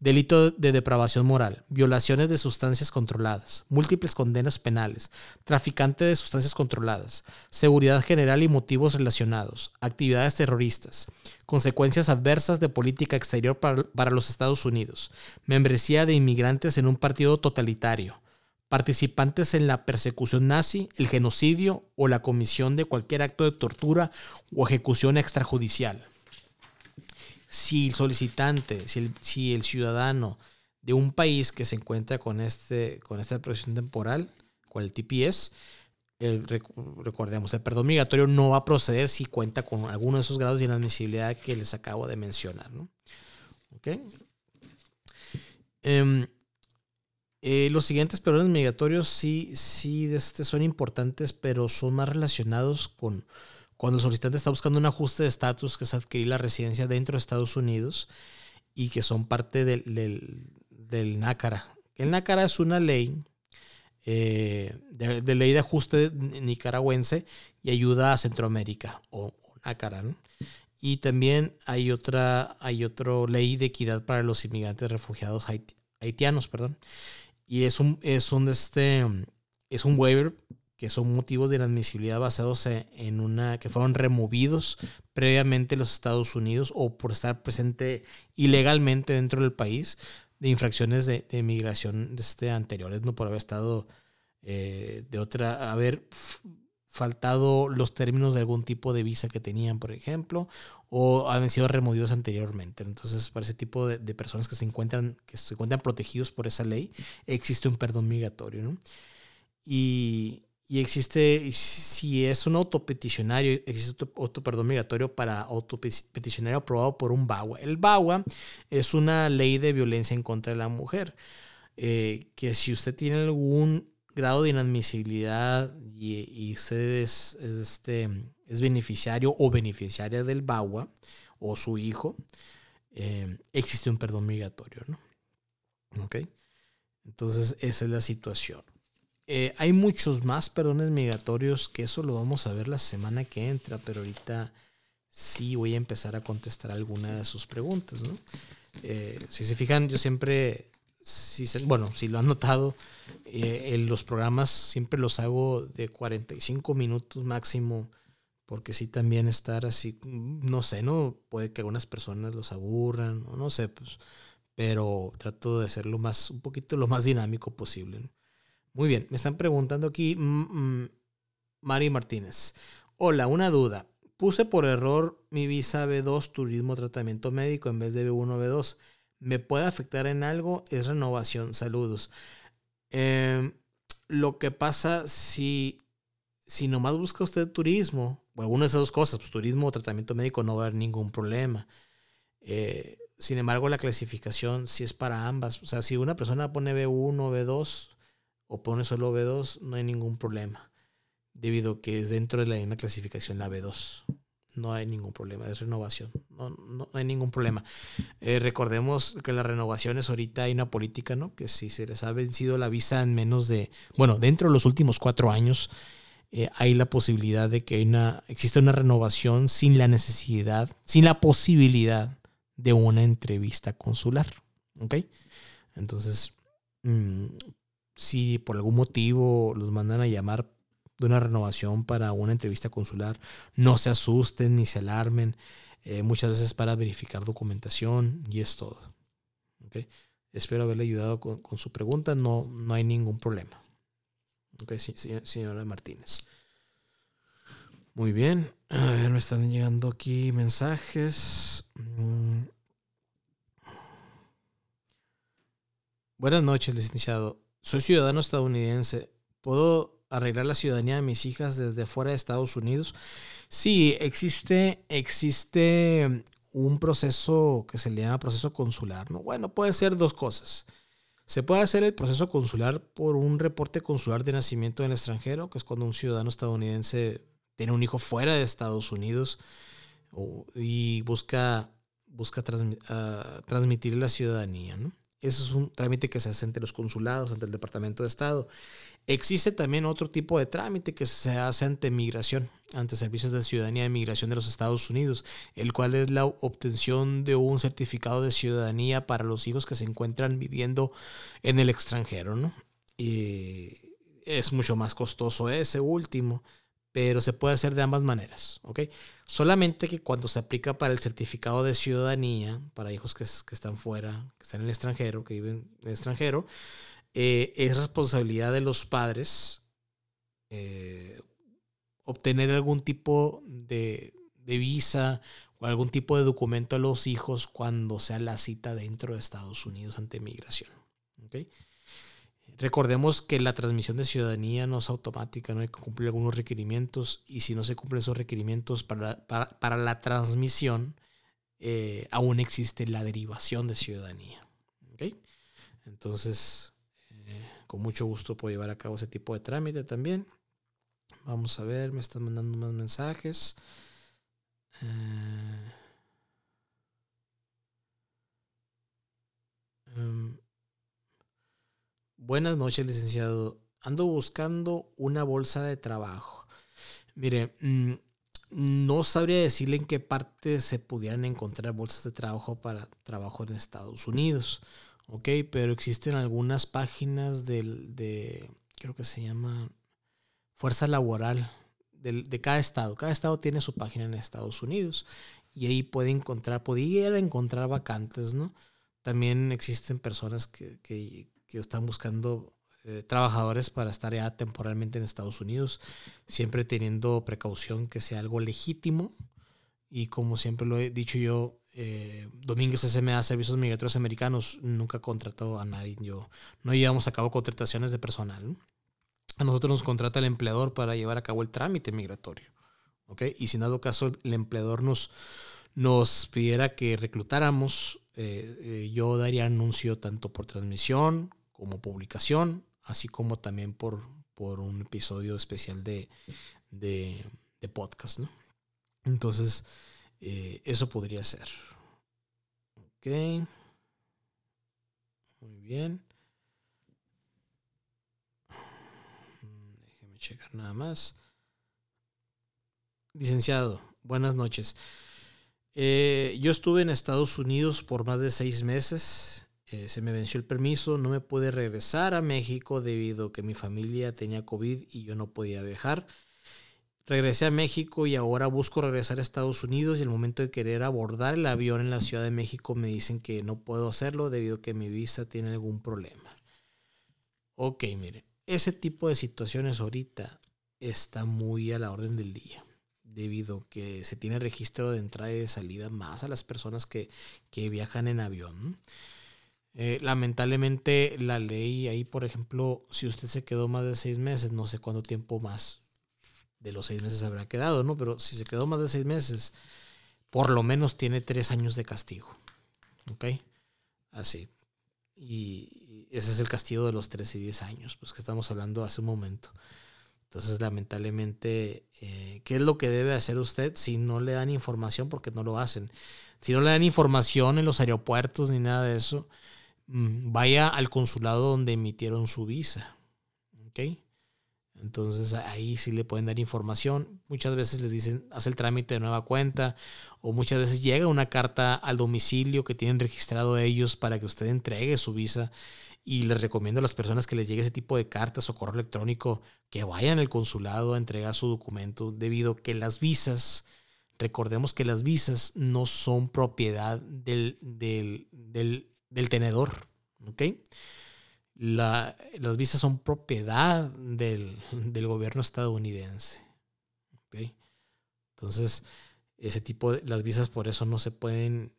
Delito de depravación moral, violaciones de sustancias controladas, múltiples condenas penales, traficante de sustancias controladas, seguridad general y motivos relacionados, actividades terroristas, consecuencias adversas de política exterior para, para los Estados Unidos, membresía de inmigrantes en un partido totalitario, participantes en la persecución nazi, el genocidio o la comisión de cualquier acto de tortura o ejecución extrajudicial. Si el solicitante, si el, ciudadano de un país que se encuentra con, este, con esta presión temporal, con el TPS, recordemos, el perdón migratorio no va a proceder si cuenta con alguno de esos grados de inadmisibilidad que les acabo de mencionar. ¿no? ¿Okay? Em, eh, los siguientes perdones migratorios sí, sí este, son importantes, pero son más relacionados con cuando el solicitante está buscando un ajuste de estatus, que es adquirir la residencia dentro de Estados Unidos y que son parte del, del, NACARA. El NACARA es una ley eh, de, ley de ajuste nicaragüense y ayuda a Centroamérica, o, NACARA. Y también hay otra, hay otra ley de equidad para los inmigrantes refugiados haitianos, perdón. Y es un, es un, este, es un waiver que son motivos de inadmisibilidad basados en una que fueron removidos previamente en los Estados Unidos o por estar presente ilegalmente dentro del país de infracciones de, de migración este, anteriores, no por haber estado eh, de otra, haber faltado los términos de algún tipo de visa que tenían, por ejemplo, o han sido removidos anteriormente. Entonces, para ese tipo de, personas que se encuentran, que se encuentran protegidos por esa ley, existe un perdón migratorio. ¿no? Y, y, existe, si es un autopeticionario, existe otro, perdón migratorio para autopeticionario aprobado por un BAWA. El BAWA es una ley de violencia en contra de la mujer, eh, que si usted tiene algún grado de inadmisibilidad y, usted es, este, es beneficiario o beneficiaria del BAWA o su hijo, eh, existe un perdón migratorio, ¿no? Entonces, esa es la situación. Eh, hay muchos más perdones migratorios que eso lo vamos a ver la semana que entra, pero ahorita sí voy a empezar a contestar alguna de sus preguntas, ¿no? Eh, si se fijan, yo siempre, si bueno, si lo han notado, eh, los programas siempre los hago de 45 minutos máximo, porque sí también estar así, no sé, ¿no? Puede que algunas personas los aburran, o no sé, pues, pero trato de hacerlo más, un poquito lo más dinámico posible. Muy bien, me están preguntando aquí, mm, mm, Mari Martínez. Hola, una duda. Puse por error mi visa B2 turismo tratamiento médico en vez de B1 B2. ¿Me puede afectar en algo? Es renovación. Saludos. Em, lo que pasa si, si nomás busca usted turismo, bueno, una de esas dos cosas, pues turismo o tratamiento médico no va a haber ningún problema. Eh, sin embargo, la clasificación sí es para ambas. O sea, si una persona pone B1 B2 o pone solo B2, no hay ningún problema debido a que es dentro de la misma clasificación la B2. No hay ningún problema, es renovación. No, no, hay ningún problema. Eh, recordemos que las renovaciones ahorita hay una política, ¿no? Que si se les ha vencido la visa en menos de, bueno, dentro de los últimos cuatro años, eh, hay la posibilidad de que hay una, existe una renovación sin la necesidad, sin la posibilidad de una entrevista consular. ¿Ok? Entonces, mm, si por algún motivo los mandan a llamar de una renovación para una entrevista consular. No se asusten ni se alarmen. Eh, muchas veces para verificar documentación y es todo. Espero haberle ayudado con, su pregunta. No, no hay ningún problema. Okay, señora Martínez. Muy bien. A ver, me están llegando aquí mensajes. Mm. Buenas noches, licenciado. Soy ciudadano estadounidense. ¿Puedo arreglar la ciudadanía de mis hijas desde fuera de Estados Unidos. Sí, existe, existe un proceso que se le llama proceso consular. ¿no? Bueno, puede ser dos cosas. Se puede hacer el proceso consular por un reporte consular de nacimiento en el extranjero, que es cuando un ciudadano estadounidense tiene un hijo fuera de Estados Unidos y busca, busca ah, transmitir la ciudadanía. ¿no? Eso es un trámite que se hace entre los consulados, ante el Departamento de Estado. Existe también otro tipo de trámite que se hace ante migración, ante servicios de ciudadanía de migración de los Estados Unidos, el cual es la obtención de un certificado de ciudadanía para los hijos que se encuentran viviendo en el extranjero, ¿no? Y es mucho más costoso ese último, pero se puede hacer de ambas maneras, ¿ok? Solamente que cuando se aplica para el certificado de ciudadanía, para hijos que, que están fuera, que están en el extranjero, que viven en el extranjero, eh, es responsabilidad de los padres eh, obtener algún tipo de, visa o algún tipo de documento a los hijos cuando sea la cita dentro de Estados Unidos ante migración. Recordemos que la transmisión de ciudadanía no es automática, no hay que cumplir algunos requerimientos y si no se cumplen esos requerimientos para, para, la transmisión, eh, aún existe la derivación de ciudadanía. Entonces, con mucho gusto puedo llevar a cabo ese tipo de trámite también. Vamos a ver, me están mandando más mensajes. Eh, em, buenas noches, licenciado. Ando buscando una bolsa de trabajo. Mire, mm, no sabría decirle en qué parte se pudieran encontrar bolsas de trabajo para trabajo en Estados Unidos. Ok, pero existen algunas páginas del, de, creo que se llama Fuerza Laboral de, cada estado. Cada estado tiene su página en Estados Unidos y ahí puede encontrar, pudiera encontrar vacantes, ¿no? También existen personas que, que, que están buscando eh, trabajadores para estar ya temporalmente en Estados Unidos, siempre teniendo precaución que sea algo legítimo. Y como siempre lo he dicho yo, eh, Domínguez SMA, Servicios Migratorios Americanos, nunca contrató a nadie. Yo, no llevamos a cabo contrataciones de personal. A nosotros nos contrata el empleador para llevar a cabo el trámite migratorio. ¿okay? Y si en dado caso el empleador nos, nos pidiera que reclutáramos, eh, eh, yo daría anuncio tanto por transmisión como publicación así como también por, por un episodio especial de, de, podcast, ¿no? Entonces, eh, eso podría ser. Ok. Muy bien. Déjeme checar nada más. Licenciado, buenas noches. Eh, yo estuve en Estados Unidos por más de seis meses. Eh, se me venció el permiso, no me pude regresar a México debido a que mi familia tenía COVID y yo no podía viajar. Regresé a México y ahora busco regresar a Estados Unidos y el momento de querer abordar el avión en la Ciudad de México me dicen que no puedo hacerlo debido a que mi visa tiene algún problema. Ok, mire, ese tipo de situaciones ahorita está muy a la orden del día debido a que se tiene registro de entrada y de salida más a las personas que, viajan en avión. Eh, lamentablemente la ley ahí, por ejemplo, si usted se quedó más de seis meses, no sé cuánto tiempo más de los seis meses habrá quedado, ¿no? Pero si se quedó más de seis meses, por lo menos tiene tres años de castigo. ¿Ok? Así. Y ese es el castigo de los tres y diez años, pues que estamos hablando hace un momento. Entonces, lamentablemente, eh, ¿qué es lo que debe hacer usted si no le dan información? Porque no lo hacen. Si no le dan información en los aeropuertos ni nada de eso, vaya al consulado donde emitieron su visa. ¿Ok? Entonces ahí sí le pueden dar información. Muchas veces les dicen, haz el trámite de nueva cuenta o muchas veces llega una carta al domicilio que tienen registrado ellos para que usted entregue su visa. Y les recomiendo a las personas que les llegue ese tipo de cartas o correo electrónico que vayan al consulado a entregar su documento debido a que las visas, recordemos que las visas no son propiedad del, del, del tenedor. ¿Ok? las visas son propiedad del, gobierno estadounidense. Entonces, ese tipo de las visas por eso no se pueden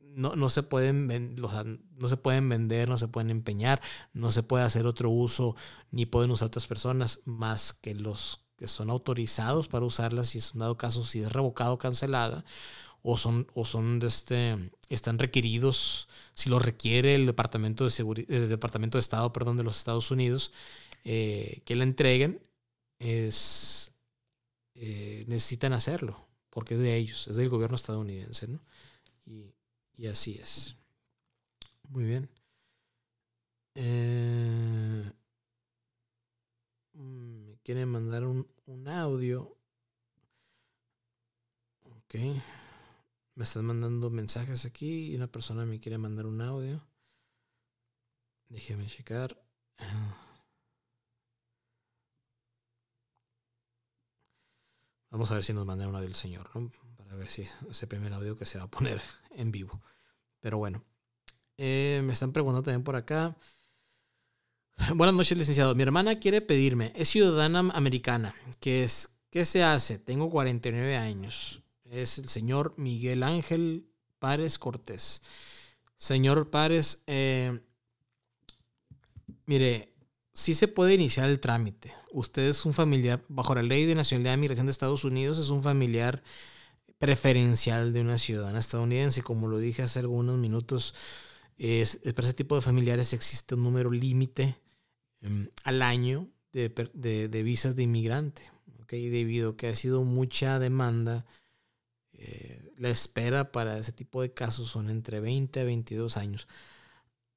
no, no se pueden no se pueden vender, no se pueden empeñar, no se puede hacer otro uso, ni pueden usar otras personas más que los que son autorizados para usarlas si es un dado caso, si es revocado o cancelada, o son, o son este, están requeridos, si lo requiere el Departamento de, el Departamento de Estado perdón, de los Estados Unidos, eh, que la entreguen, es, eh, necesitan hacerlo, porque es de ellos, es del gobierno estadounidense. ¿no? Y, así es. Muy bien. Eh, mm, me quieren mandar un, un audio. Ok. Me están mandando mensajes aquí y una persona me quiere mandar un audio. Déjeme checar. Vamos a ver si nos manda un audio el señor, ¿no? Para ver si ese primer audio que se va a poner *laughs* en vivo. Pero bueno. Eh, me están preguntando también por acá. Buenas noches, licenciado. Mi hermana quiere pedirme, es ciudadana americana. ¿Qué, es, ¿Qué se hace? Tengo 49 años es el señor Miguel Ángel Párez Cortés. Señor Párez, eh, mire, sí se puede iniciar el trámite. Usted es un familiar, bajo la ley de nacionalidad de migración de Estados Unidos, es un familiar preferencial de una ciudadana estadounidense. Como lo dije hace algunos minutos, para ese tipo de familiares existe un número límite em, al año de, visas de inmigrante. ¿okay? Debido a que ha sido mucha demanda eh, la espera para ese tipo de casos son entre 20 a 22 años.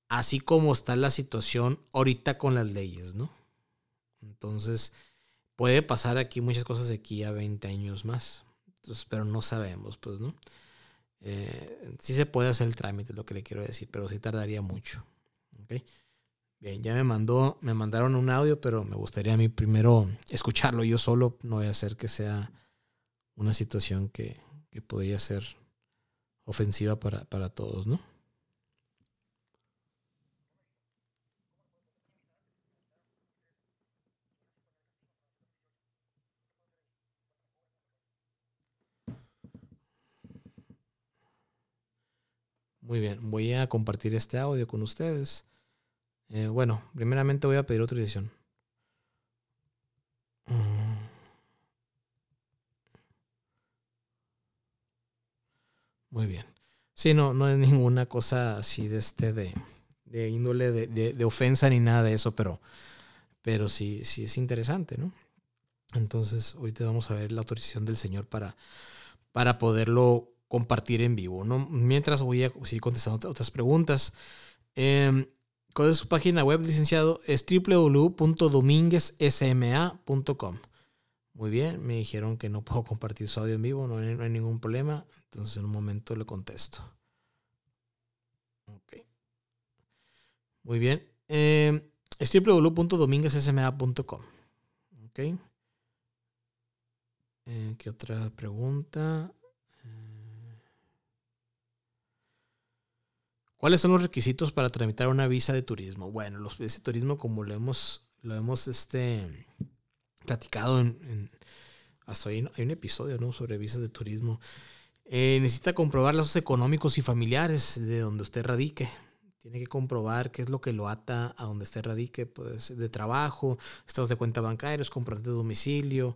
Así como está la situación ahorita con las leyes, ¿no? Entonces, puede pasar aquí muchas cosas aquí a 20 años más. Entonces, pero no sabemos, pues, ¿no? Eh, sí se puede hacer el trámite, lo que le quiero decir, pero sí tardaría mucho. Bien, ya me mandó, me mandaron un audio, pero me gustaría a mí primero escucharlo yo solo. No voy a hacer que sea una situación que, que podría ser ofensiva para, para todos, ¿no? Muy bien, voy a compartir este audio con ustedes. Eh, bueno, primeramente voy a pedir autorización. Muy bien. Sí, no, no es ninguna cosa así de este de, índole de, ofensa ni nada de eso, pero pero sí, sí es interesante, ¿no? Entonces, ahorita vamos a ver la autorización del señor para, para poderlo compartir en vivo, ¿no? Mientras voy a seguir contestando otras preguntas. Eh, ¿Cuál es su página web, licenciado? Es www.dominguezsma.com. Muy bien, me dijeron que no puedo *laughs* compartir su audio en vivo, no hay, ningún problema. Entonces en un momento le contesto. Muy bien. Eh, es www.dominguezsma.com. Ok. Eh, ¿Qué otra pregunta? Eh, ¿Cuáles son los requisitos para tramitar una visa de turismo? Bueno, los de turismo, como lo hemos, lo hemos este, platicado en, hasta ahí hay un episodio sobre visas de turismo. Eh, necesita comprobar lazos económicos y familiares de donde usted radique. Tiene que comprobar qué es lo que lo ata a donde usted radique, pues de trabajo, estados de cuenta bancarios, comprobantes de domicilio,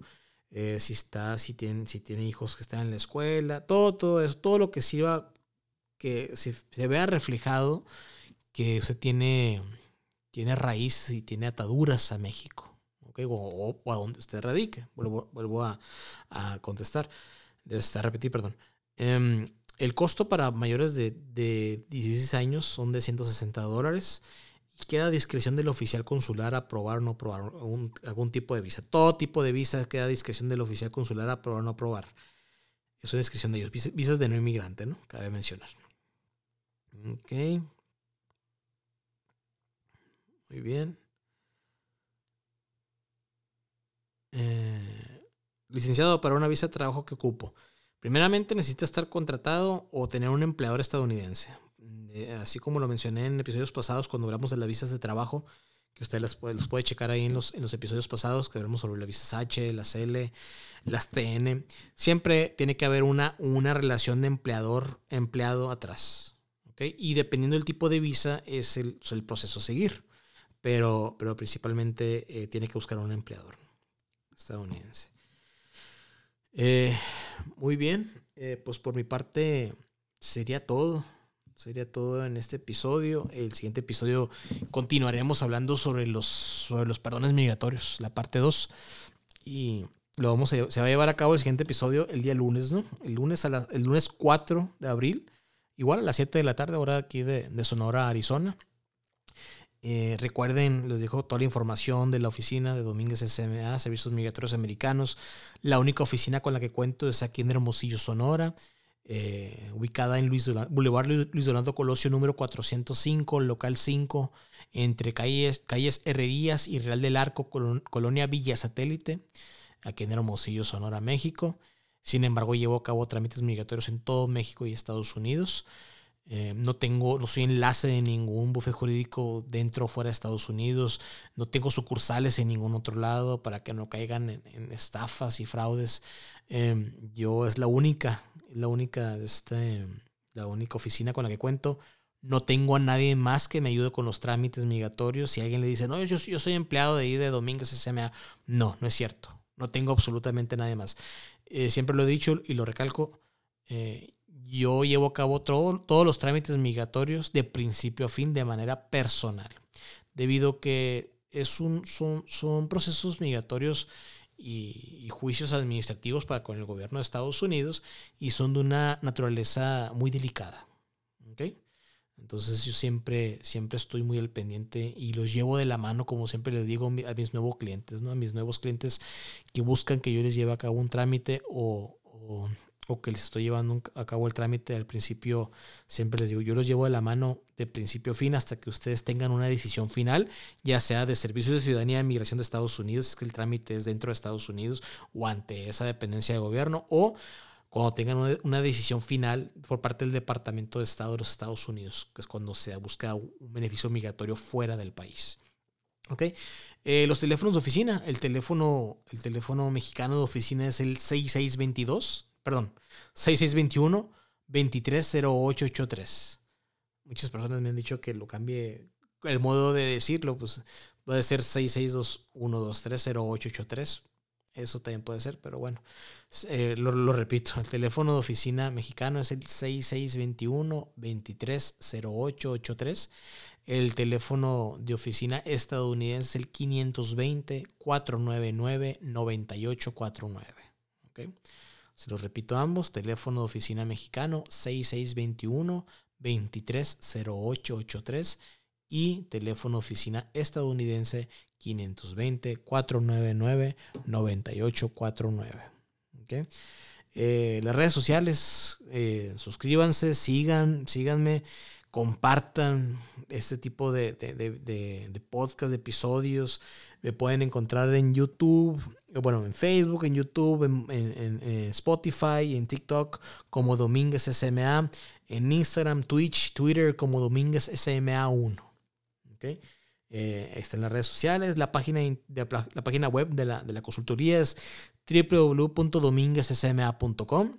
eh, si está, si tiene, si tiene hijos que están en la escuela, todo, todo eso, todo lo que sirva que se, se vea reflejado que usted tiene, tiene raíces y tiene ataduras a México o, a donde usted radique. Vuelvo, vuelvo a, a, contestar, a repetir, perdón. Em, el costo para mayores de, de 16 años son de 160 dólares y queda a discreción del oficial consular aprobar o no aprobar algún, algún, tipo de visa. Todo tipo de visa queda a discreción del oficial consular aprobar o no aprobar. Es una discreción de ellos. Visas de no inmigrante, ¿no? Cabe mencionar. Ok. Muy bien. Eh, licenciado para una visa de trabajo que ocupo. Primeramente necesita estar contratado o tener un empleador estadounidense. Eh, así como lo mencioné en episodios pasados cuando hablamos de las visas de trabajo, que usted las puede, los puede checar ahí en los, episodios pasados, que hablamos sobre las visas H, las L, las TN. Siempre tiene que haber una, relación de empleador-empleado atrás. Y dependiendo del tipo de visa es el, el proceso a seguir. Pero, pero principalmente eh, tiene que buscar un empleador estadounidense. Eh, muy bien, eh, pues por mi parte sería todo. Sería todo en este episodio. El siguiente episodio continuaremos hablando sobre los, sobre los perdones migratorios, la parte 2. Y lo vamos a, se va a llevar a cabo el siguiente episodio el día lunes, ¿no? El lunes, a el lunes 4 de abril, igual a las 7 de la tarde, hora aquí de, de Sonora, Arizona. Eh, recuerden, les dejo toda la información de la oficina de Domínguez SMA, Servicios Migratorios Americanos. La única oficina con la que cuento es aquí en Hermosillo, Sonora, eh, ubicada en Luis Boulevard Luis Donaldo Colosio número 405, local 5, entre calles, calles Herrerías y Real del Arco, Colonia Villa Satélite, aquí en Hermosillo, Sonora, México. Sin embargo, llevo a cabo trámites migratorios en todo México y Estados Unidos. Eh, no tengo, no soy enlace de ningún bufete jurídico dentro o fuera de Estados Unidos. No tengo sucursales en ningún otro lado para que no caigan en, estafas y fraudes. Em, yo es la única, la única, este, la única oficina con la que cuento. No tengo a nadie más que me ayude con los trámites migratorios. Si alguien le dice, no, yo, soy empleado de ahí de Domínguez SMA, no, no es cierto. No tengo absolutamente nadie más. Eh, siempre lo he dicho y lo recalco. Eh, yo llevo a cabo todos los trámites migratorios de principio a fin de manera personal, debido a que es un, son, son procesos migratorios y, juicios administrativos para con el gobierno de Estados Unidos y son de una naturaleza muy delicada. Entonces yo siempre, siempre estoy muy al pendiente y los llevo de la mano, como siempre les digo a mis nuevos clientes, ¿no? a mis nuevos clientes que buscan que yo les lleve a cabo un trámite o que les estoy llevando a cabo el trámite al principio, siempre les digo, yo los llevo de la mano de principio a fin hasta que ustedes tengan una decisión final, ya sea de Servicios de Ciudadanía de Migración de Estados Unidos, es que el trámite es dentro de Estados Unidos o ante esa dependencia de gobierno, o cuando tengan una, decisión final por parte del Departamento de Estado de los Estados Unidos, que es cuando se busca un beneficio migratorio fuera del país. ¿Ok? Eh, los teléfonos de oficina, el teléfono, el teléfono mexicano de oficina es el 6622 perdón, 6621 230883. Muchas personas me han dicho que lo cambie el modo de decirlo, pues puede ser 6621230883. Eso también puede ser, pero bueno, eh, lo, repito, el teléfono de oficina mexicano es el 6621-230883. El teléfono de oficina estadounidense es el 520-499-9849. ¿Okay? Se lo repito ambos, teléfono de oficina mexicano 6621-230883 y teléfono oficina estadounidense 520-499-9849. ¿Okay? Eh, las redes sociales, eh, suscríbanse, sigan, síganme, compartan este tipo de, de, de, de, podcast, de episodios. Me pueden encontrar en YouTube, bueno, en Facebook, en YouTube, en, en, en Spotify, en TikTok como Domínguez SMA, en Instagram, Twitch, Twitter como Domínguez SMA 1. ¿okay? Eh, está en las redes sociales. La página, de, la, página web de la, de la consultoría es www.dominguezsma.com.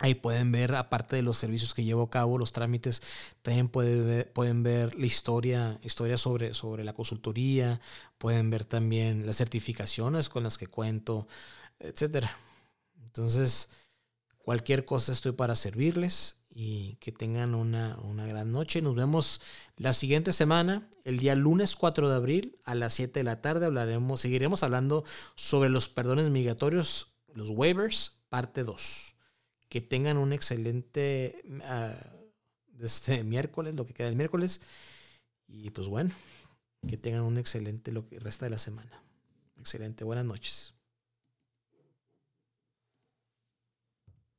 Ahí pueden ver, aparte de los servicios que llevo a cabo, los trámites, también pueden ver, la historia, historia sobre, sobre la consultoría, pueden ver también las certificaciones con las que cuento, etc. Entonces, cualquier cosa estoy para servirles y que tengan una, gran noche. Nos vemos la siguiente semana, el día lunes 4 de abril a las 7 de la tarde. Hablaremos, seguiremos hablando sobre los perdones migratorios, los waivers, parte 2. Que tengan un excelente uh, este miércoles, lo que queda el miércoles. Y pues bueno, que tengan un excelente lo que resta de la semana. Excelente, buenas noches.